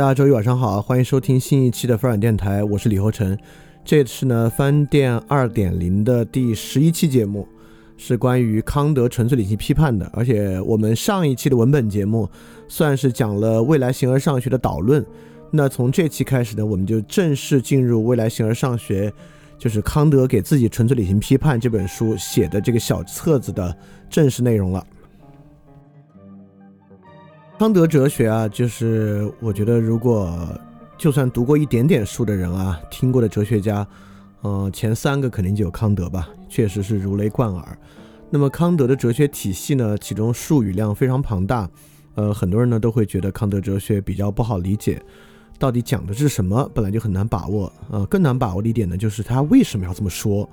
大家周一晚上好，欢迎收听新一期的翻转电台，我是李厚成。这次呢，翻电二点零的第十一期节目是关于康德纯粹理性批判的，而且我们上一期的文本节目算是讲了未来形而上学的导论。那从这期开始呢，我们就正式进入未来形而上学，就是康德给自己纯粹理性批判这本书写的这个小册子的正式内容了。康德哲学啊，就是我觉得，如果就算读过一点点书的人啊，听过的哲学家，呃，前三个肯定就有康德吧，确实是如雷贯耳。那么康德的哲学体系呢，其中术语量非常庞大，呃，很多人呢都会觉得康德哲学比较不好理解，到底讲的是什么，本来就很难把握。呃，更难把握的一点呢，就是他为什么要这么说，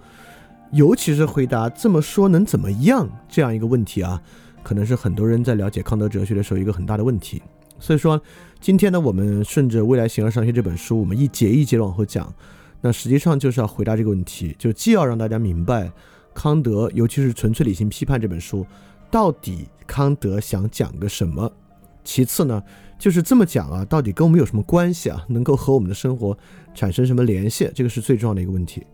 尤其是回答这么说能怎么样这样一个问题啊。可能是很多人在了解康德哲学的时候一个很大的问题，所以说今天呢，我们顺着《未来形而上学》这本书，我们一节一节往后讲，那实际上就是要回答这个问题，就既要让大家明白康德，尤其是《纯粹理性批判》这本书到底康德想讲个什么，其次呢，就是这么讲啊，到底跟我们有什么关系啊，能够和我们的生活产生什么联系，这个是最重要的一个问题。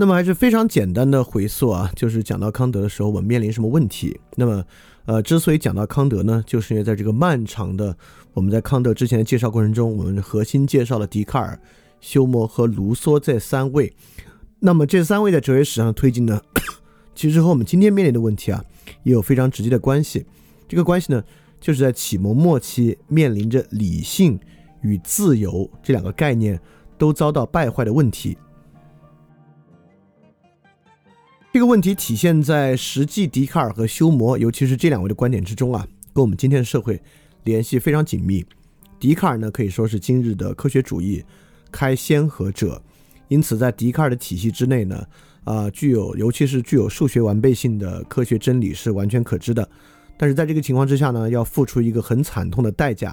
那么还是非常简单的回溯啊，就是讲到康德的时候，我们面临什么问题？那么，呃，之所以讲到康德呢，就是因为在这个漫长的我们在康德之前的介绍过程中，我们核心介绍了笛卡尔、休谟和卢梭这三位。那么这三位在哲学史上推进呢，其实和我们今天面临的问题啊，也有非常直接的关系。这个关系呢，就是在启蒙末期面临着理性与自由这两个概念都遭到败坏的问题。这个问题体现在实际笛卡尔和休谟，尤其是这两位的观点之中啊，跟我们今天的社会联系非常紧密。笛卡尔呢，可以说是今日的科学主义开先河者，因此在笛卡尔的体系之内呢，啊，具有尤其是具有数学完备性的科学真理是完全可知的。但是在这个情况之下呢，要付出一个很惨痛的代价，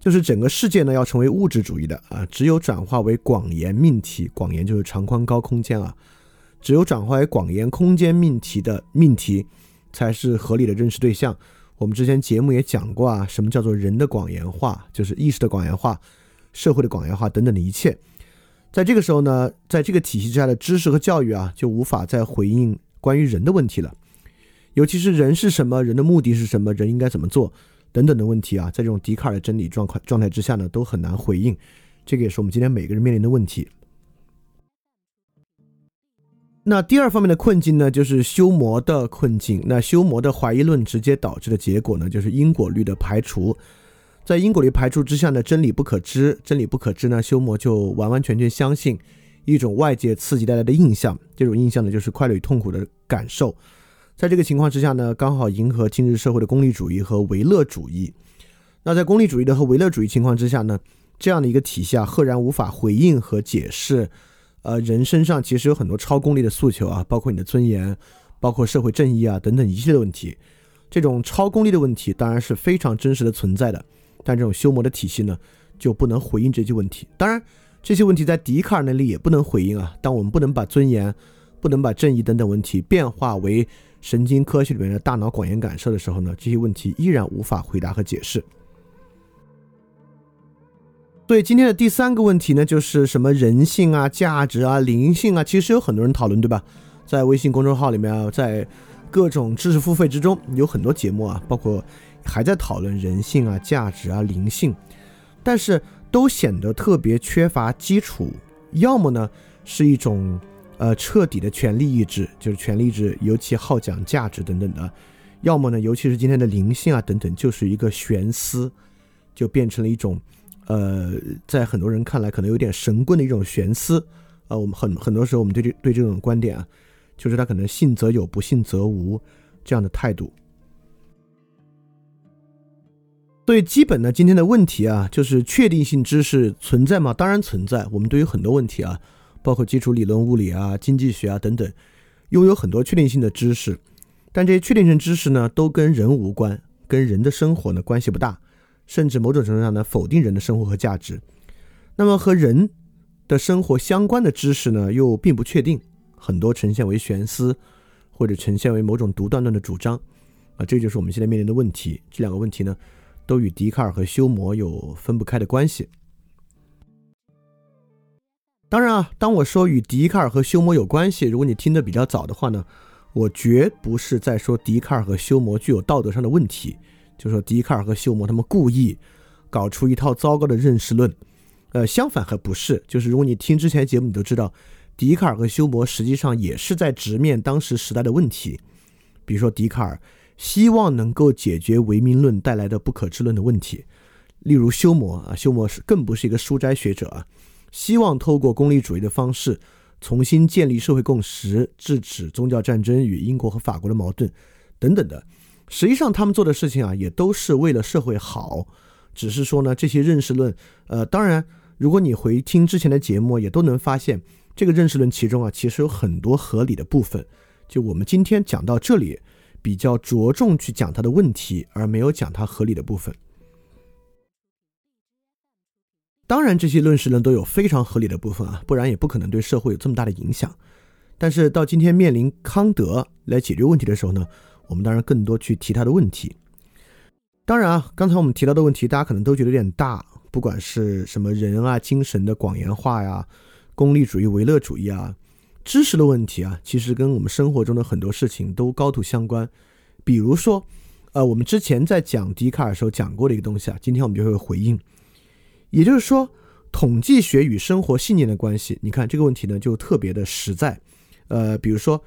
就是整个世界呢要成为物质主义的啊，只有转化为广延命题，广延就是长宽高空间啊，只有转化为广延空间命题的命题，才是合理的认识对象。我们之前节目也讲过啊，什么叫做人的广延化，就是意识的广延化、社会的广延化等等的一切。在这个时候呢，在这个体系之下的知识和教育啊，就无法再回应关于人的问题了，尤其是人是什么，人的目的是什么，人应该怎么做。等等的问题啊，在这种笛卡尔的真理状况状态之下呢，都很难回应。这个也是我们今天每个人面临的问题。那第二方面的困境呢，就是修魔的困境。那修魔的怀疑论直接导致的结果呢，就是因果律的排除。在因果律排除之下呢，真理不可知，真理不可知呢，修魔就完完全全相信一种外界刺激带来的印象。这种印象呢，就是快乐与痛苦的感受。在这个情况之下呢，刚好迎合今日社会的功利主义和唯乐主义。那在功利主义的和唯乐主义情况之下呢，这样的一个体系啊，赫然无法回应和解释，呃，人身上其实有很多超功利的诉求啊，包括你的尊严，包括社会正义啊等等一系列问题。这种超功利的问题当然是非常真实的存在的，但这种修魔的体系呢，就不能回应这些问题。当然，这些问题在笛卡尔那里也不能回应啊。当我们不能把尊严、不能把正义等等问题变化为神经科学里面的大脑广延感受的时候呢，这些问题依然无法回答和解释。所以今天的第三个问题呢，就是什么人性啊、价值啊、灵性啊，其实有很多人讨论，对吧？在微信公众号里面，在各种知识付费之中，有很多节目啊，包括还在讨论人性啊、价值啊、灵性，但是都显得特别缺乏基础，要么呢是一种。呃，彻底的权力意志，就是权力意志，尤其好讲价值等等的；要么呢，尤其是今天的灵性啊等等，就是一个悬思，就变成了一种，呃，在很多人看来可能有点神棍的一种悬思。呃，我们很很多时候我们对这对这种观点啊，就是他可能信则有，不信则无这样的态度。所以基本呢，今天的问题啊，就是确定性知识存在吗？当然存在。我们对于很多问题啊。包括基础理论物理啊、经济学啊等等，拥有很多确定性的知识，但这些确定性知识呢，都跟人无关，跟人的生活呢关系不大，甚至某种程度上呢否定人的生活和价值。那么和人的生活相关的知识呢，又并不确定，很多呈现为悬思，或者呈现为某种独断论的主张。啊，这就是我们现在面临的问题。这两个问题呢，都与笛卡尔和休谟有分不开的关系。当然啊，当我说与笛卡尔和休谟有关系，如果你听得比较早的话呢，我绝不是在说笛卡尔和休谟具有道德上的问题，就说笛卡尔和休谟他们故意搞出一套糟糕的认识论。呃，相反还不是，就是如果你听之前节目，你都知道，笛卡尔和休谟实际上也是在直面当时时代的问题。比如说，笛卡尔希望能够解决唯名论带来的不可知论的问题，例如休谟啊，休谟是更不是一个书斋学者啊。希望透过功利主义的方式重新建立社会共识，制止宗教战争与英国和法国的矛盾，等等的。实际上，他们做的事情啊，也都是为了社会好。只是说呢，这些认识论，呃，当然，如果你回听之前的节目，也都能发现，这个认识论其中啊，其实有很多合理的部分。就我们今天讲到这里，比较着重去讲它的问题，而没有讲它合理的部分。当然，这些论事呢都有非常合理的部分啊，不然也不可能对社会有这么大的影响。但是到今天面临康德来解决问题的时候呢，我们当然更多去提他的问题。当然啊，刚才我们提到的问题，大家可能都觉得有点大，不管是什么人啊、精神的广言化呀、功利主义、唯乐主义啊、知识的问题啊，其实跟我们生活中的很多事情都高度相关。比如说，呃，我们之前在讲笛卡尔时候讲过的一个东西啊，今天我们就会回应。也就是说，统计学与生活信念的关系，你看这个问题呢，就特别的实在。呃，比如说，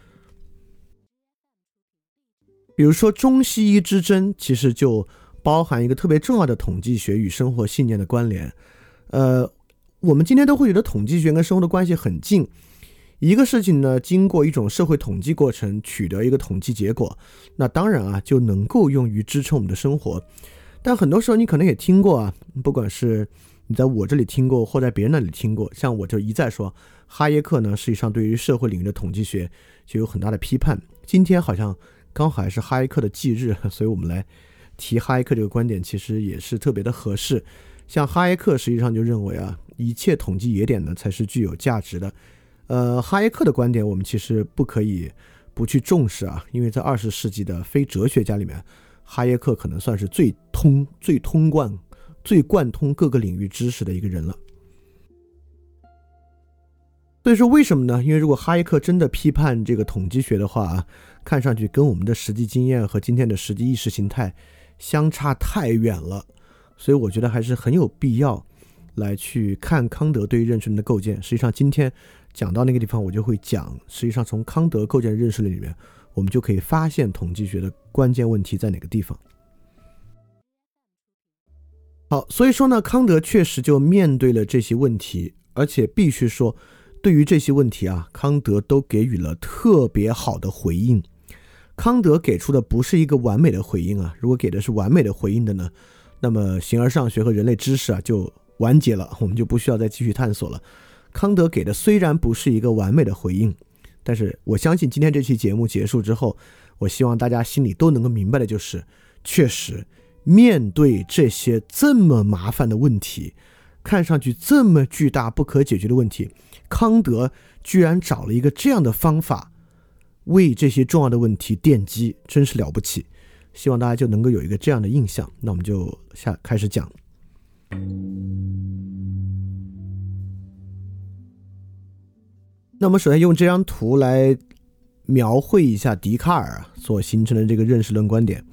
比如说中西医之争，其实就包含一个特别重要的统计学与生活信念的关联。呃，我们今天都会觉得统计学跟生活的关系很近。一个事情呢，经过一种社会统计过程，取得一个统计结果，那当然啊，就能够用于支撑我们的生活。但很多时候，你可能也听过啊，不管是你在我这里听过，或在别人那里听过，像我就一再说，哈耶克呢，实际上对于社会领域的统计学就有很大的批判。今天好像刚好还是哈耶克的忌日，所以我们来提哈耶克这个观点，其实也是特别的合适。像哈耶克实际上就认为啊，一切统计野点呢才是具有价值的。呃，哈耶克的观点我们其实不可以不去重视啊，因为在二十世纪的非哲学家里面，哈耶克可能算是最通、最通贯、最贯通各个领域知识的一个人了。所以说为什么呢？因为如果哈耶克真的批判这个统计学的话啊，看上去跟我们的实际经验和今天的实际意识形态相差太远了。所以我觉得还是很有必要来去看康德对于认识论的构建。实际上今天。讲到那个地方，我就会讲。实际上，从康德构建认识论里面，我们就可以发现统计学的关键问题在哪个地方。好，所以说呢，康德确实就面对了这些问题，而且必须说，对于这些问题啊，康德都给予了特别好的回应。康德给出的不是一个完美的回应啊，如果给的是完美的回应的呢，那么形而上学和人类知识啊就完结了，我们就不需要再继续探索了。康德给的虽然不是一个完美的回应，但是我相信今天这期节目结束之后，我希望大家心里都能够明白的就是，确实面对这些这么麻烦的问题，看上去这么巨大不可解决的问题，康德居然找了一个这样的方法为这些重要的问题奠基，真是了不起。希望大家就能够有一个这样的印象。那我们就下开始讲。那我们首先用这张图来描绘一下笛卡尔所形成的这个认识论观点。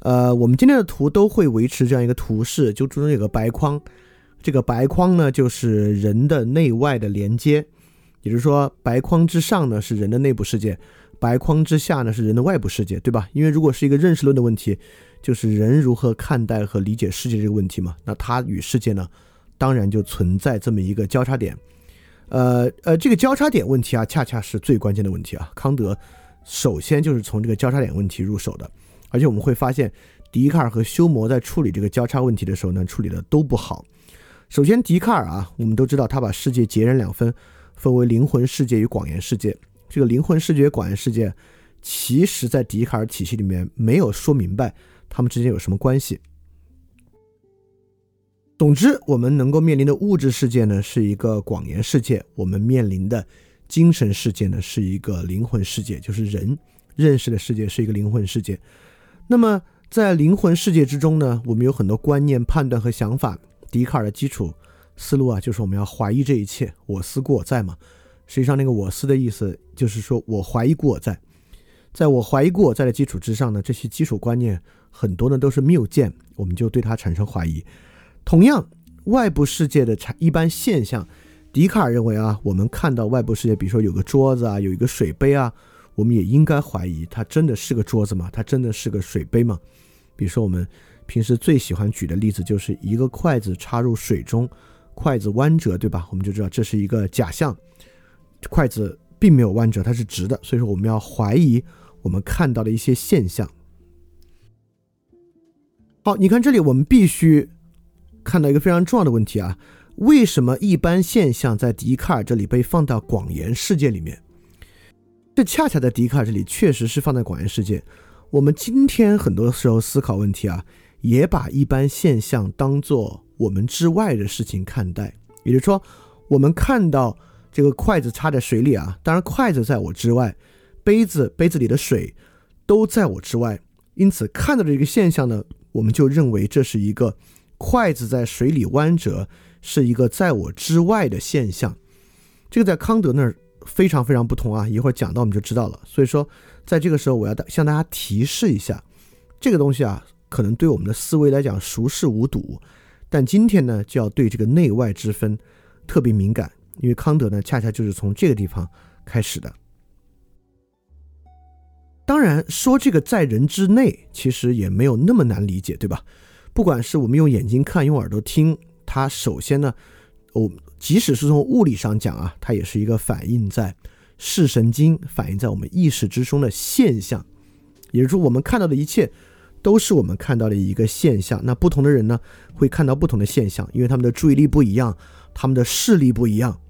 呃，我们今天的图都会维持这样一个图示，就中间有个白框，这个白框呢就是人的内外的连接，也就是说，白框之上呢是人的内部世界，白框之下呢是人的外部世界，对吧？因为如果是一个认识论的问题，就是人如何看待和理解世界这个问题嘛，那它与世界呢，当然就存在这么一个交叉点。呃呃，这个交叉点问题啊，恰恰是最关键的问题啊。康德首先就是从这个交叉点问题入手的，而且我们会发现，笛卡尔和休谟在处理这个交叉问题的时候呢，处理的都不好。首先，笛卡尔啊，我们都知道他把世界截然两分，分为灵魂世界与广元世界。这个灵魂世界、广元世界，其实在笛卡尔体系里面没有说明白他们之间有什么关系。总之，我们能够面临的物质世界呢，是一个广言世界；我们面临的精神世界呢，是一个灵魂世界，就是人认识的世界是一个灵魂世界。那么，在灵魂世界之中呢，我们有很多观念、判断和想法。笛卡尔的基础思路啊，就是我们要怀疑这一切，我思故我在嘛。实际上，那个我思的意思就是说我怀疑故我在，在我怀疑故我在的基础之上呢，这些基础观念很多呢都是谬见，我们就对它产生怀疑。同样，外部世界的产一般现象，笛卡尔认为啊，我们看到外部世界，比如说有个桌子啊，有一个水杯啊，我们也应该怀疑它真的是个桌子吗？它真的是个水杯吗？比如说我们平时最喜欢举的例子就是一个筷子插入水中，筷子弯折，对吧？我们就知道这是一个假象，筷子并没有弯折，它是直的。所以说我们要怀疑我们看到的一些现象。好，你看这里，我们必须。看到一个非常重要的问题啊，为什么一般现象在笛卡尔这里被放到广言世界里面？这恰恰在笛卡尔这里确实是放在广言世界。我们今天很多时候思考问题啊，也把一般现象当做我们之外的事情看待。也就是说，我们看到这个筷子插在水里啊，当然筷子在我之外，杯子杯子里的水都在我之外，因此看到的这个现象呢，我们就认为这是一个。筷子在水里弯折是一个在我之外的现象，这个在康德那儿非常非常不同啊！一会儿讲到我们就知道了。所以说，在这个时候我要向大家提示一下，这个东西啊，可能对我们的思维来讲熟视无睹，但今天呢就要对这个内外之分特别敏感，因为康德呢恰恰就是从这个地方开始的。当然说这个在人之内，其实也没有那么难理解，对吧？不管是我们用眼睛看，用耳朵听，它首先呢，哦，即使是从物理上讲啊，它也是一个反映在视神经、反映在我们意识之中的现象。也就是说，我们看到的一切都是我们看到的一个现象。那不同的人呢，会看到不同的现象，因为他们的注意力不一样，他们的视力不一样。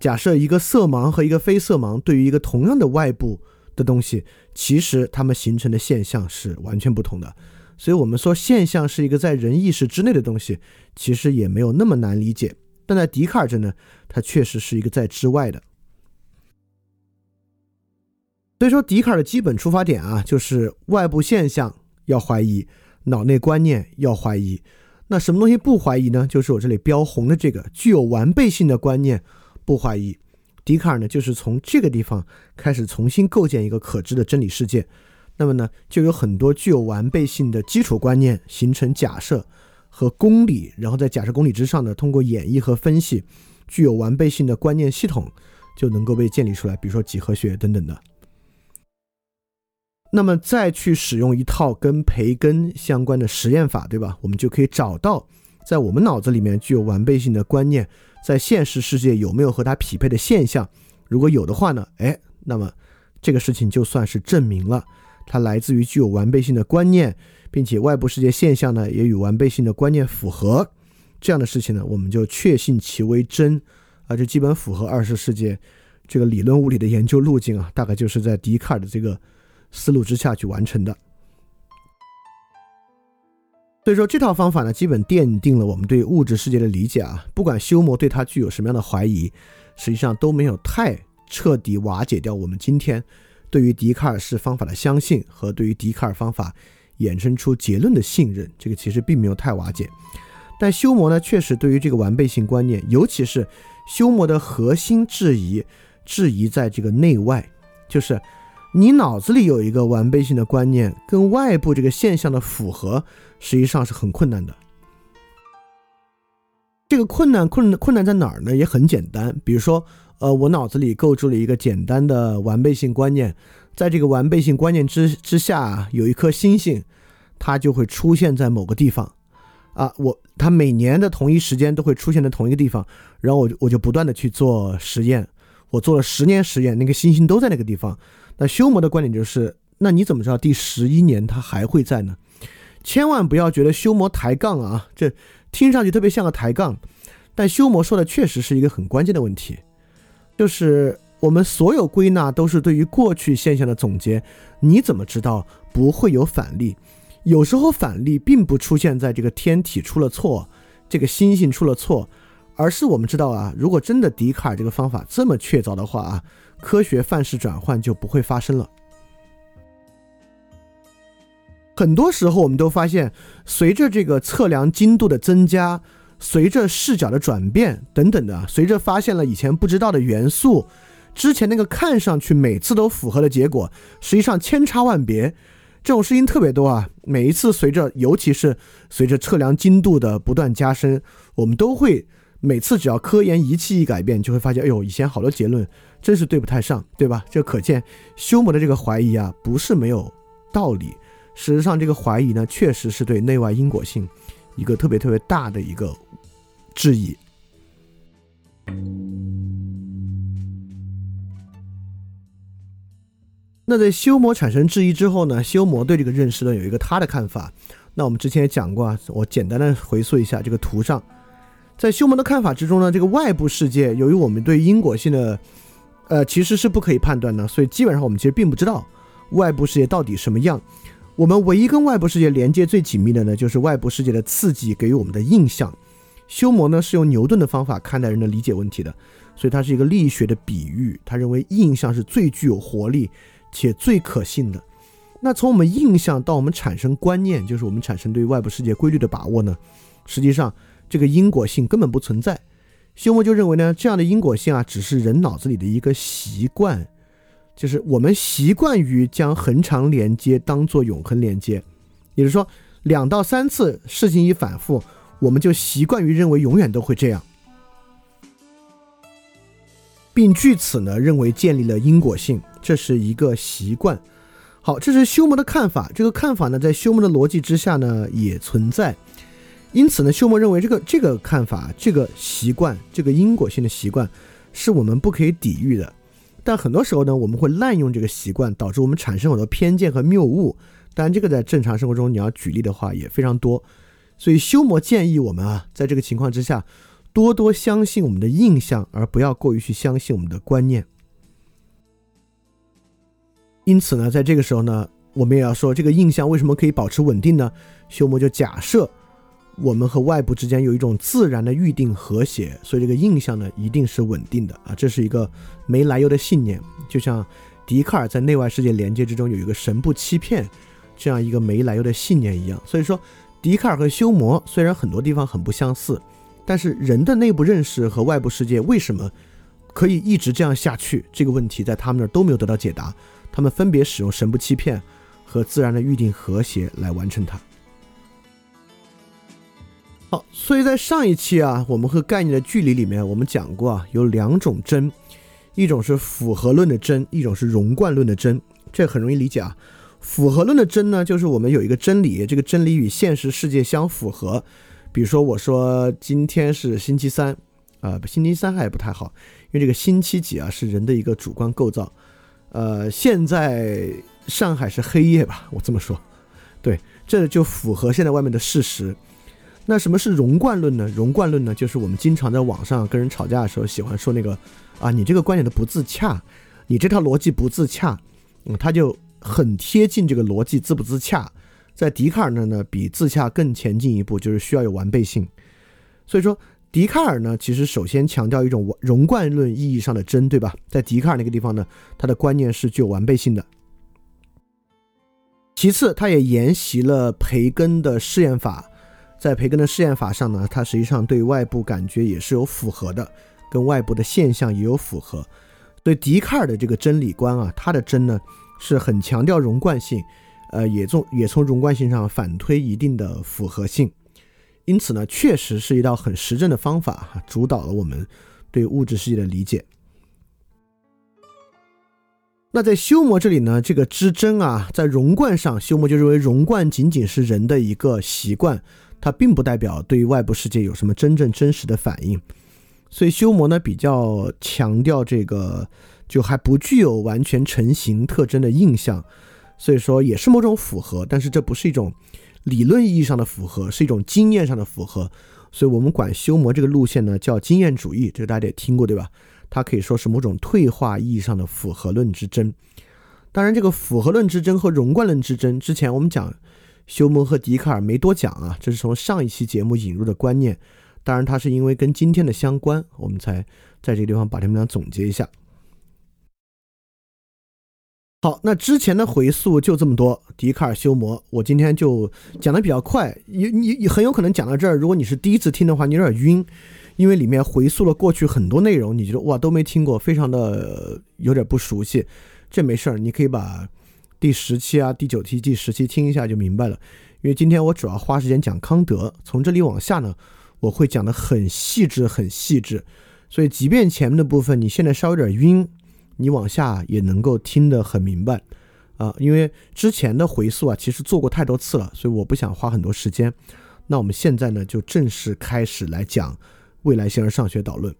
假设一个色盲和一个非色盲对于一个同样的外部的东西，其实他们形成的现象是完全不同的。所以我们说现象是一个在人意识之内的东西，其实也没有那么难理解。但在笛卡尔这呢，它确实是一个在之外的。所以说，笛卡尔的基本出发点啊，就是外部现象要怀疑，脑内观念要怀疑。那什么东西不怀疑呢？就是我这里标红的这个具有完备性的观念不怀疑。笛卡尔呢，就是从这个地方开始重新构建一个可知的真理世界。那么呢，就有很多具有完备性的基础观念形成假设和公理，然后在假设公理之上呢，通过演绎和分析，具有完备性的观念系统就能够被建立出来，比如说几何学等等的。那么再去使用一套跟培根相关的实验法，对吧？我们就可以找到在我们脑子里面具有完备性的观念，在现实世界有没有和它匹配的现象？如果有的话呢，哎，那么这个事情就算是证明了它来自于具有完备性的观念，并且外部世界现象呢也与完备性的观念符合，这样的事情呢，我们就确信其为真，啊，这基本符合二十世纪这个理论物理的研究路径啊，大概就是在笛卡尔的这个。思路之下去完成的，所以说这套方法呢，基本奠定了我们对物质世界的理解啊。不管修魔对它具有什么样的怀疑，实际上都没有太彻底瓦解掉我们今天对于笛卡尔式方法的相信和对于笛卡尔方法衍生出结论的信任。这个其实并没有太瓦解，但修魔呢，确实对于这个完备性观念，尤其是修魔的核心质疑，质疑在这个内外，就是。你脑子里有一个完备性的观念，跟外部这个现象的符合，实际上是很困难的。这个困难困难困难在哪儿呢？也很简单，比如说，呃，我脑子里构筑了一个简单的完备性观念，在这个完备性观念之之下，有一颗星星，它就会出现在某个地方，啊，我它每年的同一时间都会出现在同一个地方，然后我就我就不断的去做实验，我做了十年实验，那个星星都在那个地方。那修魔的观点就是，那你怎么知道第十一年它还会在呢？千万不要觉得修魔抬杠啊，这听上去特别像个抬杠，但修魔说的确实是一个很关键的问题，就是我们所有归纳都是对于过去现象的总结，你怎么知道不会有反例？有时候反例并不出现在这个天体出了错，这个星星出了错，而是我们知道啊，如果真的笛卡尔这个方法这么确凿的话啊。科学范式转换就不会发生了。很多时候，我们都发现，随着这个测量精度的增加，随着视角的转变等等的，随着发现了以前不知道的元素，之前那个看上去每次都符合的结果，实际上千差万别。这种事情特别多啊！每一次随着，尤其是随着测量精度的不断加深，我们都会每次只要科研仪器一改变，就会发现，哎呦，以前好多结论。真是对不太上，对吧？这可见修魔的这个怀疑啊，不是没有道理。事实上，这个怀疑呢，确实是对内外因果性一个特别特别大的一个质疑。那在修魔产生质疑之后呢，修魔对这个认识论有一个他的看法。那我们之前也讲过啊，我简单的回溯一下这个图上，在修魔的看法之中呢，这个外部世界由于我们对因果性的呃，其实是不可以判断的，所以基本上我们其实并不知道外部世界到底什么样。我们唯一跟外部世界连接最紧密的呢，就是外部世界的刺激给予我们的印象。修魔呢是用牛顿的方法看待人的理解问题的，所以它是一个力学的比喻。他认为印象是最具有活力且最可信的。那从我们印象到我们产生观念，就是我们产生对外部世界规律的把握呢，实际上这个因果性根本不存在。休谟就认为呢，这样的因果性啊，只是人脑子里的一个习惯，就是我们习惯于将恒常连接当做永恒连接，也就是说，两到三次事情一反复，我们就习惯于认为永远都会这样，并据此呢认为建立了因果性，这是一个习惯。好，这是休谟的看法，这个看法呢，在休谟的逻辑之下呢，也存在。因此呢，休谟认为这个这个看法、这个习惯、这个因果性的习惯，是我们不可以抵御的。但很多时候呢，我们会滥用这个习惯，导致我们产生很多偏见和谬误。当然，这个在正常生活中你要举例的话也非常多。所以，休谟建议我们啊，在这个情况之下，多多相信我们的印象，而不要过于去相信我们的观念。因此呢，在这个时候呢，我们也要说这个印象为什么可以保持稳定呢？修谟就假设我们和外部之间有一种自然的预定和谐，所以这个印象呢一定是稳定的啊，这是一个没来由的信念，就像笛卡尔在内外世界连接之中有一个神不欺骗这样一个没来由的信念一样。所以说，笛卡尔和修谟虽然很多地方很不相似，但是人的内部认识和外部世界为什么可以一直这样下去，这个问题在他们那儿都没有得到解答。他们分别使用神不欺骗和自然的预定和谐来完成它。所以在上一期啊，我们和概念的距离里面，我们讲过啊，有两种真，一种是符合论的真，一种是容贯论的真。这很容易理解啊。符合论的真呢，就是我们有一个真理，这个真理与现实世界相符合。比如说，我说今天是星期三啊，星期三还不太好，因为这个星期几啊是人的一个主观构造。呃，现在上海是黑夜吧？我这么说，对，这就符合现在外面的事实。那什么是容贯论呢？容贯论呢，就是我们经常在网上跟人吵架的时候喜欢说那个啊，你这个观点的不自洽，你这套逻辑不自洽，嗯，它就很贴近这个逻辑自不自洽。在笛卡尔那呢，比自洽更前进一步，就是需要有完备性。所以说。笛卡尔呢，其实首先强调一种容贯论意义上的真，对吧？在笛卡尔那个地方呢，他的观念是具有完备性的。其次，他也沿袭了培根的试验法，在培根的试验法上呢，他实际上对外部感觉也是有符合的，跟外部的现象也有符合。对笛卡尔的这个真理观啊，他的真呢是很强调容贯性，呃，也从也从容贯性上反推一定的符合性。因此呢，确实是一道很实证的方法，主导了我们对物质世界的理解。那在修谟这里呢，这个知真啊，在容贯上，修谟就认为容贯仅仅是人的一个习惯，它并不代表对于外部世界有什么真正真实的反应。所以修魔呢，比较强调这个就还不具有完全成型特征的印象，所以说也是某种符合，但是这不是一种。理论意义上的符合是一种经验上的符合，所以我们管修魔这个路线呢叫经验主义，这个大家也听过对吧？它可以说是某种退化意义上的符合论之争。当然，这个符合论之争和容贯论之争，之前我们讲修谟和笛卡尔没多讲啊，这是从上一期节目引入的观念。当然，它是因为跟今天的相关，我们才在这个地方把它们俩总结一下。好，那之前的回溯就这么多。笛卡尔修谟，我今天就讲的比较快，你你很有可能讲到这儿，如果你是第一次听的话，你有点晕，因为里面回溯了过去很多内容，你觉得哇都没听过，非常的有点不熟悉。这没事儿，你可以把第十期啊、第九期、第十期听一下就明白了。因为今天我主要花时间讲康德，从这里往下呢，我会讲的很细致、很细致，所以即便前面的部分你现在稍微有点晕。你往下也能够听得很明白，啊，因为之前的回溯啊，其实做过太多次了，所以我不想花很多时间。那我们现在呢，就正式开始来讲未来形而上学导论。